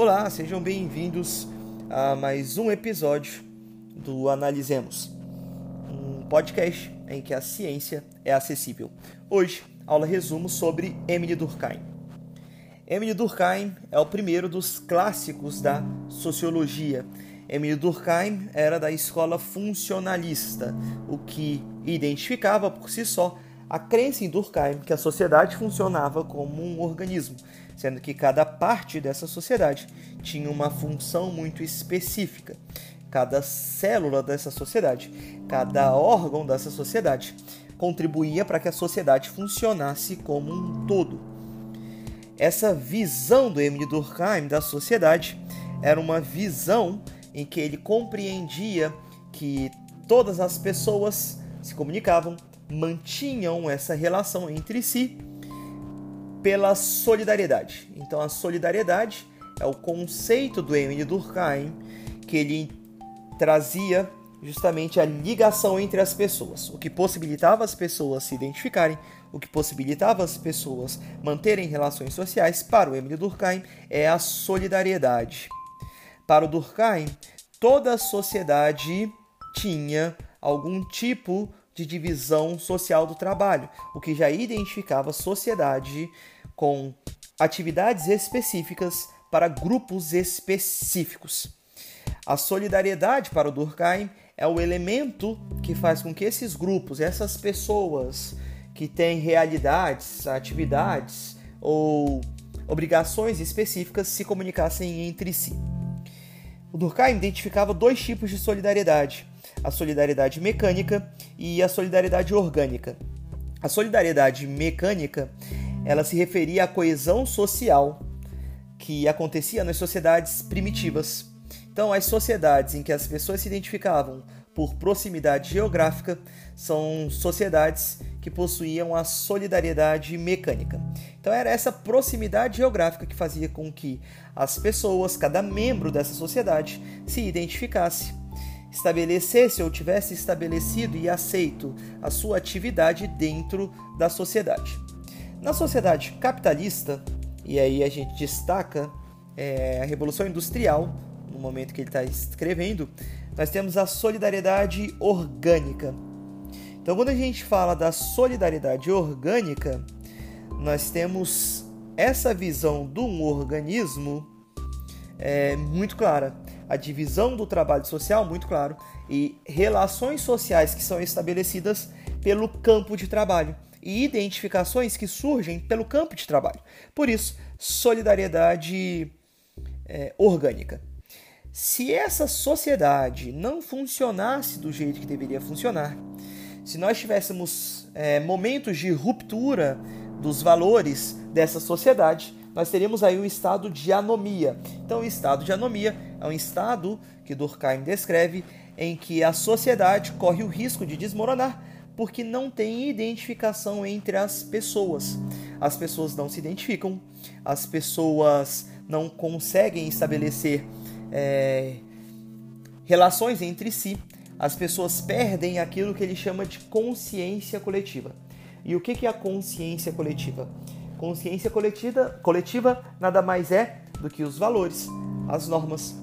Olá, sejam bem-vindos a mais um episódio do Analisemos, um podcast em que a ciência é acessível. Hoje, aula resumo sobre Emily Durkheim. Emily Durkheim é o primeiro dos clássicos da sociologia. Emily Durkheim era da escola funcionalista, o que identificava por si só a crença em Durkheim que a sociedade funcionava como um organismo, sendo que cada parte dessa sociedade tinha uma função muito específica. Cada célula dessa sociedade, cada órgão dessa sociedade contribuía para que a sociedade funcionasse como um todo. Essa visão do Emile Durkheim da sociedade era uma visão em que ele compreendia que todas as pessoas se comunicavam, mantinham essa relação entre si pela solidariedade. Então, a solidariedade é o conceito do Emile Durkheim que ele trazia justamente a ligação entre as pessoas, o que possibilitava as pessoas se identificarem, o que possibilitava as pessoas manterem relações sociais. Para o Emile Durkheim é a solidariedade. Para o Durkheim, toda a sociedade tinha algum tipo de divisão social do trabalho, o que já identificava a sociedade com atividades específicas para grupos específicos. A solidariedade para o Durkheim é o elemento que faz com que esses grupos, essas pessoas que têm realidades, atividades ou obrigações específicas se comunicassem entre si. O Durkheim identificava dois tipos de solidariedade: a solidariedade mecânica e a solidariedade orgânica. A solidariedade mecânica, ela se referia à coesão social que acontecia nas sociedades primitivas. Então, as sociedades em que as pessoas se identificavam por proximidade geográfica são sociedades que possuíam a solidariedade mecânica. Então era essa proximidade geográfica que fazia com que as pessoas, cada membro dessa sociedade, se identificasse estabelecesse ou tivesse estabelecido e aceito a sua atividade dentro da sociedade. Na sociedade capitalista, e aí a gente destaca é, a Revolução Industrial, no momento que ele está escrevendo, nós temos a solidariedade orgânica. Então, quando a gente fala da solidariedade orgânica, nós temos essa visão de um organismo é, muito clara a divisão do trabalho social, muito claro, e relações sociais que são estabelecidas pelo campo de trabalho e identificações que surgem pelo campo de trabalho. Por isso, solidariedade é, orgânica. Se essa sociedade não funcionasse do jeito que deveria funcionar, se nós tivéssemos é, momentos de ruptura dos valores dessa sociedade, nós teríamos aí um estado de anomia. Então, o estado de anomia é um estado que Durkheim descreve em que a sociedade corre o risco de desmoronar porque não tem identificação entre as pessoas. As pessoas não se identificam, as pessoas não conseguem estabelecer é, relações entre si, as pessoas perdem aquilo que ele chama de consciência coletiva. E o que é a consciência coletiva? Consciência coletiva, coletiva nada mais é do que os valores, as normas,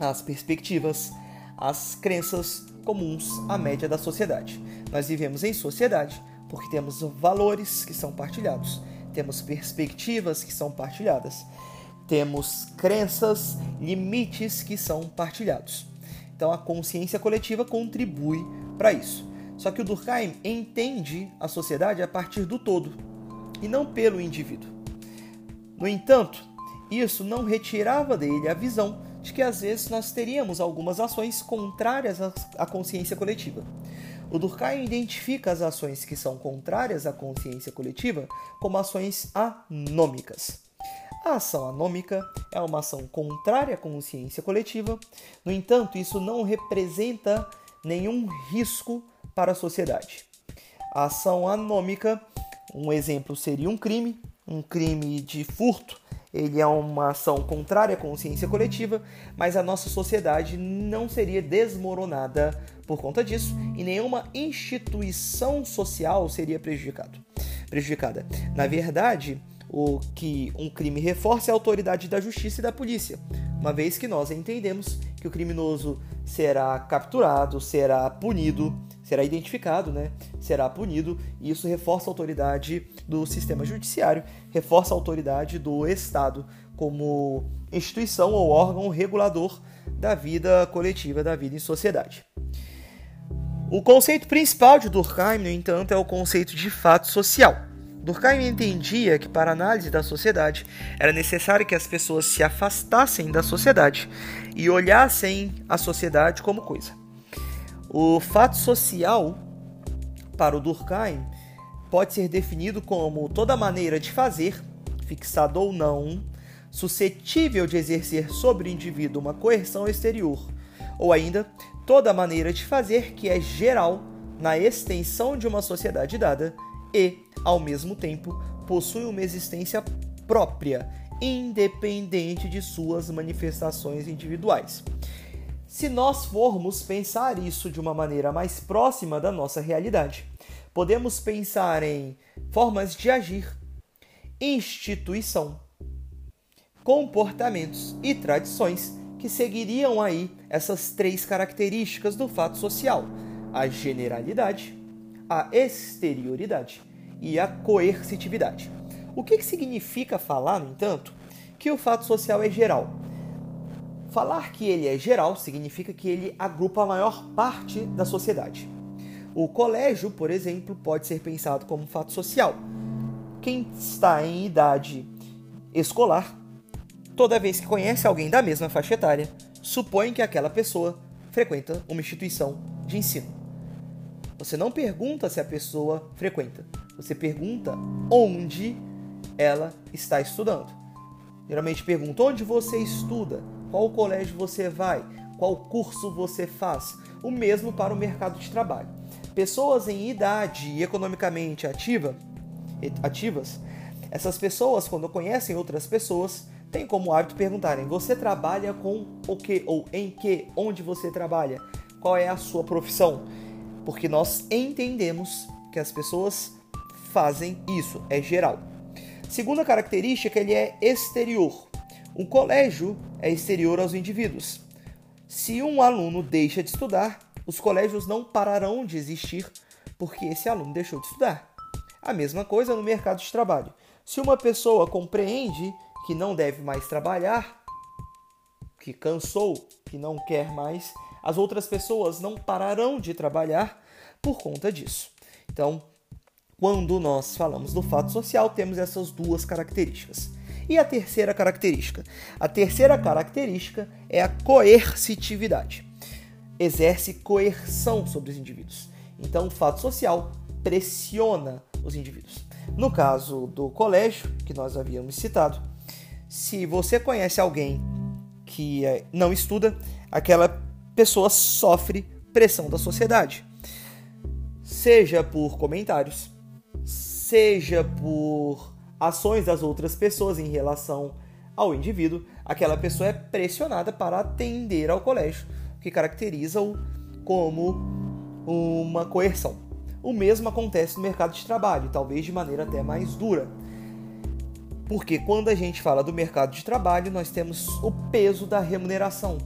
as perspectivas, as crenças comuns à média da sociedade. Nós vivemos em sociedade porque temos valores que são partilhados, temos perspectivas que são partilhadas, temos crenças, limites que são partilhados. Então a consciência coletiva contribui para isso. Só que o Durkheim entende a sociedade a partir do todo e não pelo indivíduo. No entanto, isso não retirava dele a visão de que às vezes nós teríamos algumas ações contrárias à consciência coletiva. O Durkheim identifica as ações que são contrárias à consciência coletiva como ações anômicas. A ação anômica é uma ação contrária à consciência coletiva, no entanto, isso não representa nenhum risco para a sociedade. A ação anômica um exemplo seria um crime, um crime de furto. Ele é uma ação contrária à consciência coletiva, mas a nossa sociedade não seria desmoronada por conta disso e nenhuma instituição social seria prejudicado, prejudicada. Na verdade, o que um crime reforça é a autoridade da justiça e da polícia, uma vez que nós entendemos que o criminoso será capturado, será punido, será identificado, né? Será punido, e isso reforça a autoridade do sistema judiciário, reforça a autoridade do Estado como instituição ou órgão regulador da vida coletiva, da vida em sociedade. O conceito principal de Durkheim, no entanto, é o conceito de fato social. Durkheim entendia que para a análise da sociedade era necessário que as pessoas se afastassem da sociedade e olhassem a sociedade como coisa. O fato social, para o Durkheim, pode ser definido como toda maneira de fazer, fixada ou não, suscetível de exercer sobre o indivíduo uma coerção exterior, ou ainda toda maneira de fazer que é geral na extensão de uma sociedade dada e, ao mesmo tempo, possui uma existência própria, independente de suas manifestações individuais. Se nós formos pensar isso de uma maneira mais próxima da nossa realidade, podemos pensar em formas de agir, instituição, comportamentos e tradições que seguiriam aí essas três características do fato social: a generalidade, a exterioridade e a coercitividade. O que, que significa falar, no entanto, que o fato social é geral? Falar que ele é geral significa que ele agrupa a maior parte da sociedade. O colégio, por exemplo, pode ser pensado como fato social. Quem está em idade escolar, toda vez que conhece alguém da mesma faixa etária, supõe que aquela pessoa frequenta uma instituição de ensino. Você não pergunta se a pessoa frequenta, você pergunta onde ela está estudando. Geralmente pergunta onde você estuda, qual colégio você vai, qual curso você faz. O mesmo para o mercado de trabalho. Pessoas em idade economicamente ativa, ativas, essas pessoas, quando conhecem outras pessoas, têm como hábito perguntarem: você trabalha com o que ou em que? Onde você trabalha? Qual é a sua profissão? porque nós entendemos que as pessoas fazem isso, é geral. Segunda característica, ele é exterior. O colégio é exterior aos indivíduos. Se um aluno deixa de estudar, os colégios não pararão de existir porque esse aluno deixou de estudar. A mesma coisa no mercado de trabalho. Se uma pessoa compreende que não deve mais trabalhar, que cansou, que não quer mais, as outras pessoas não pararão de trabalhar por conta disso. Então, quando nós falamos do fato social, temos essas duas características. E a terceira característica? A terceira característica é a coercitividade. Exerce coerção sobre os indivíduos. Então, o fato social pressiona os indivíduos. No caso do colégio, que nós havíamos citado, se você conhece alguém que eh, não estuda, aquela pessoa sofre pressão da sociedade. Seja por comentários, seja por ações das outras pessoas em relação ao indivíduo, aquela pessoa é pressionada para atender ao colégio, o que caracteriza-o como uma coerção. O mesmo acontece no mercado de trabalho, talvez de maneira até mais dura. Porque quando a gente fala do mercado de trabalho, nós temos o peso da remuneração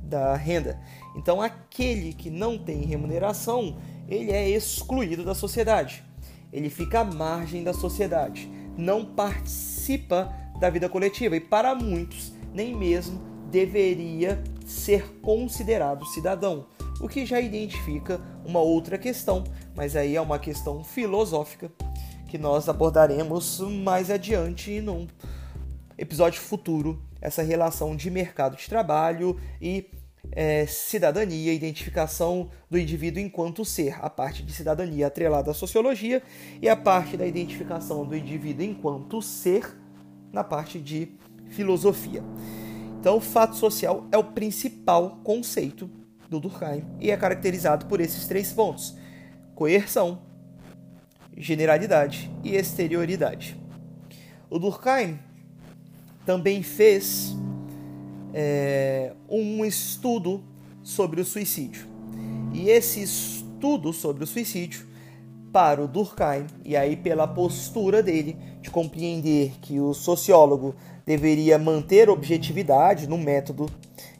da renda. Então, aquele que não tem remuneração, ele é excluído da sociedade. Ele fica à margem da sociedade, não participa da vida coletiva. E para muitos nem mesmo deveria ser considerado cidadão, o que já identifica uma outra questão, mas aí é uma questão filosófica que nós abordaremos mais adiante num episódio futuro essa relação de mercado de trabalho e é, cidadania, identificação do indivíduo enquanto ser, a parte de cidadania atrelada à sociologia e a parte da identificação do indivíduo enquanto ser na parte de filosofia. Então, o fato social é o principal conceito do Durkheim e é caracterizado por esses três pontos: coerção, generalidade e exterioridade. O Durkheim também fez é, um estudo sobre o suicídio. E esse estudo sobre o suicídio para o Durkheim, e aí pela postura dele de compreender que o sociólogo deveria manter objetividade no método,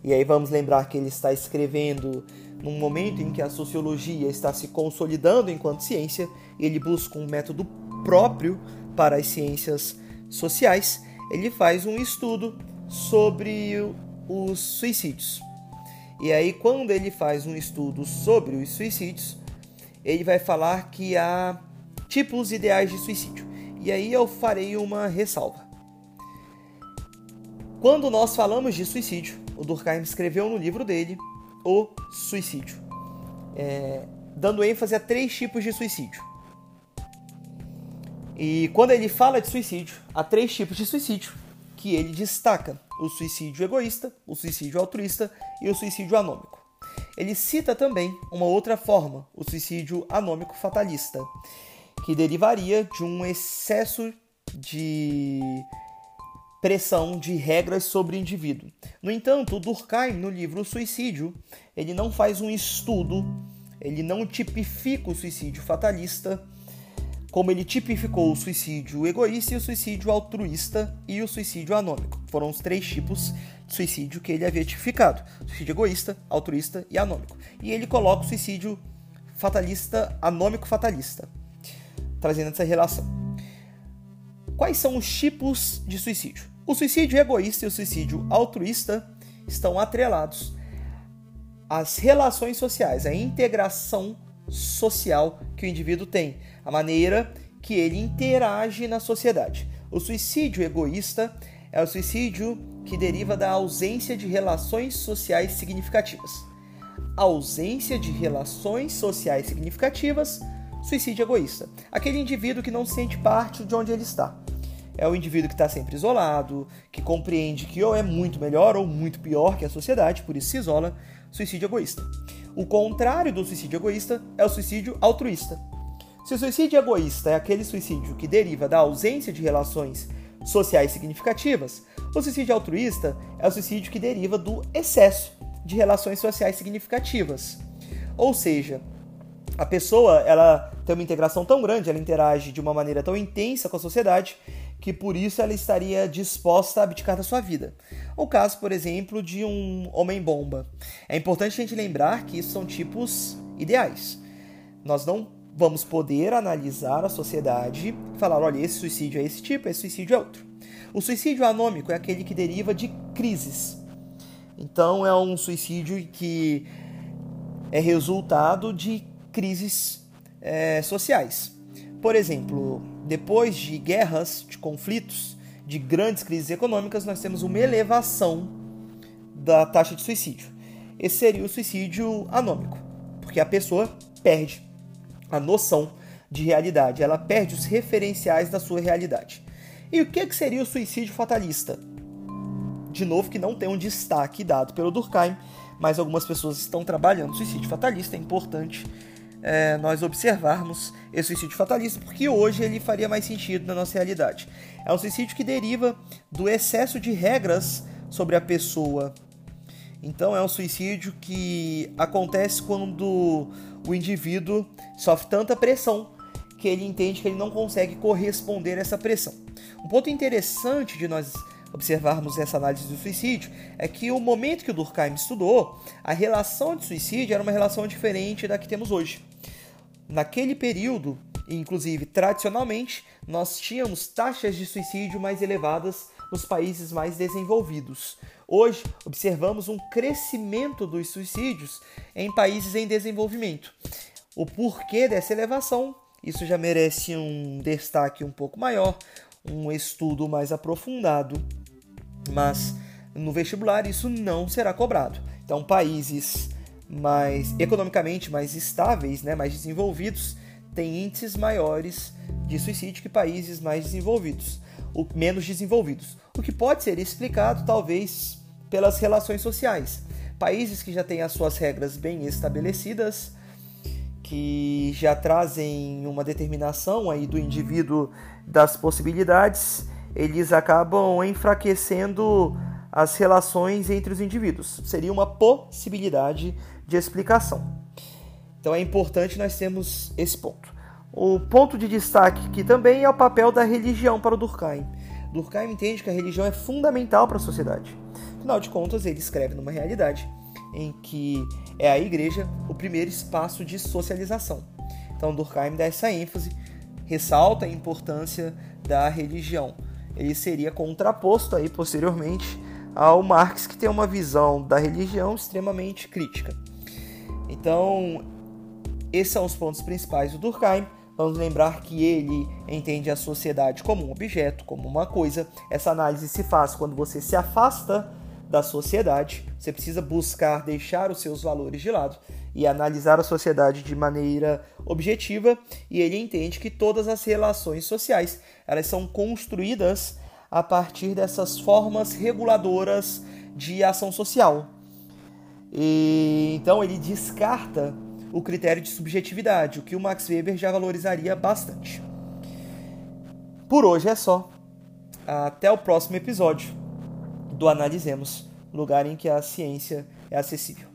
e aí vamos lembrar que ele está escrevendo num momento em que a sociologia está se consolidando enquanto ciência, ele busca um método próprio para as ciências sociais, ele faz um estudo sobre os suicídios. E aí, quando ele faz um estudo sobre os suicídios, ele vai falar que há tipos ideais de suicídio. E aí eu farei uma ressalva. Quando nós falamos de suicídio, o Durkheim escreveu no livro dele o suicídio, é, dando ênfase a três tipos de suicídio. E quando ele fala de suicídio, há três tipos de suicídio que ele destaca: o suicídio egoísta, o suicídio altruísta e o suicídio anômico. Ele cita também uma outra forma, o suicídio anômico fatalista, que derivaria de um excesso de pressão de regras sobre o indivíduo. No entanto, Durkheim, no livro O Suicídio, ele não faz um estudo, ele não tipifica o suicídio fatalista, como ele tipificou o suicídio egoísta e o suicídio altruísta e o suicídio anômico. Foram os três tipos de suicídio que ele havia tipificado: suicídio egoísta, altruísta e anômico. E ele coloca o suicídio fatalista, anômico fatalista, trazendo essa relação. Quais são os tipos de suicídio? O suicídio egoísta e o suicídio altruísta estão atrelados às relações sociais, à integração social que o indivíduo tem, a maneira que ele interage na sociedade. O suicídio egoísta é o suicídio que deriva da ausência de relações sociais significativas. ausência de relações sociais significativas, suicídio egoísta. Aquele indivíduo que não sente parte de onde ele está. É o indivíduo que está sempre isolado, que compreende que ou é muito melhor ou muito pior que a sociedade, por isso se isola. Suicídio egoísta. O contrário do suicídio egoísta é o suicídio altruísta. Se o suicídio egoísta é aquele suicídio que deriva da ausência de relações sociais significativas, o suicídio altruísta é o suicídio que deriva do excesso de relações sociais significativas. Ou seja, a pessoa ela tem uma integração tão grande, ela interage de uma maneira tão intensa com a sociedade, que por isso ela estaria disposta a abdicar da sua vida. O caso, por exemplo, de um homem-bomba. É importante a gente lembrar que isso são tipos ideais. Nós não vamos poder analisar a sociedade e falar, olha, esse suicídio é esse tipo, esse suicídio é outro. O suicídio anômico é aquele que deriva de crises. Então é um suicídio que é resultado de crises é, sociais. Por exemplo, depois de guerras, de conflitos, de grandes crises econômicas, nós temos uma elevação da taxa de suicídio. Esse seria o suicídio anômico, porque a pessoa perde a noção de realidade, ela perde os referenciais da sua realidade. E o que, que seria o suicídio fatalista? De novo, que não tem um destaque dado pelo Durkheim, mas algumas pessoas estão trabalhando suicídio fatalista, é importante é, nós observarmos esse suicídio fatalista, porque hoje ele faria mais sentido na nossa realidade. É um suicídio que deriva do excesso de regras sobre a pessoa. Então é um suicídio que acontece quando o indivíduo sofre tanta pressão que ele entende que ele não consegue corresponder a essa pressão. Um ponto interessante de nós observarmos essa análise do suicídio é que o momento que o Durkheim estudou, a relação de suicídio era uma relação diferente da que temos hoje. Naquele período, inclusive tradicionalmente, nós tínhamos taxas de suicídio mais elevadas nos países mais desenvolvidos. Hoje, observamos um crescimento dos suicídios em países em desenvolvimento. O porquê dessa elevação, isso já merece um destaque um pouco maior, um estudo mais aprofundado, mas no vestibular isso não será cobrado. Então, países mais economicamente mais estáveis, né, mais desenvolvidos, têm índices maiores de suicídio que países mais desenvolvidos, ou menos desenvolvidos. O que pode ser explicado talvez pelas relações sociais. Países que já têm as suas regras bem estabelecidas, que já trazem uma determinação aí do indivíduo das possibilidades, eles acabam enfraquecendo as relações entre os indivíduos. Seria uma possibilidade de explicação. Então é importante nós termos esse ponto. O ponto de destaque aqui também é o papel da religião para o Durkheim. Durkheim entende que a religião é fundamental para a sociedade. Afinal de contas, ele escreve numa realidade em que é a igreja o primeiro espaço de socialização. Então, Durkheim dá essa ênfase, ressalta a importância da religião. Ele seria contraposto aí posteriormente ao Marx, que tem uma visão da religião extremamente crítica. Então, esses são os pontos principais do Durkheim. Vamos lembrar que ele entende a sociedade como um objeto, como uma coisa. Essa análise se faz quando você se afasta da sociedade, você precisa buscar deixar os seus valores de lado e analisar a sociedade de maneira objetiva, e ele entende que todas as relações sociais, elas são construídas a partir dessas formas reguladoras de ação social. E, então ele descarta o critério de subjetividade, o que o Max Weber já valorizaria bastante. Por hoje é só. Até o próximo episódio do Analisemos, lugar em que a ciência é acessível.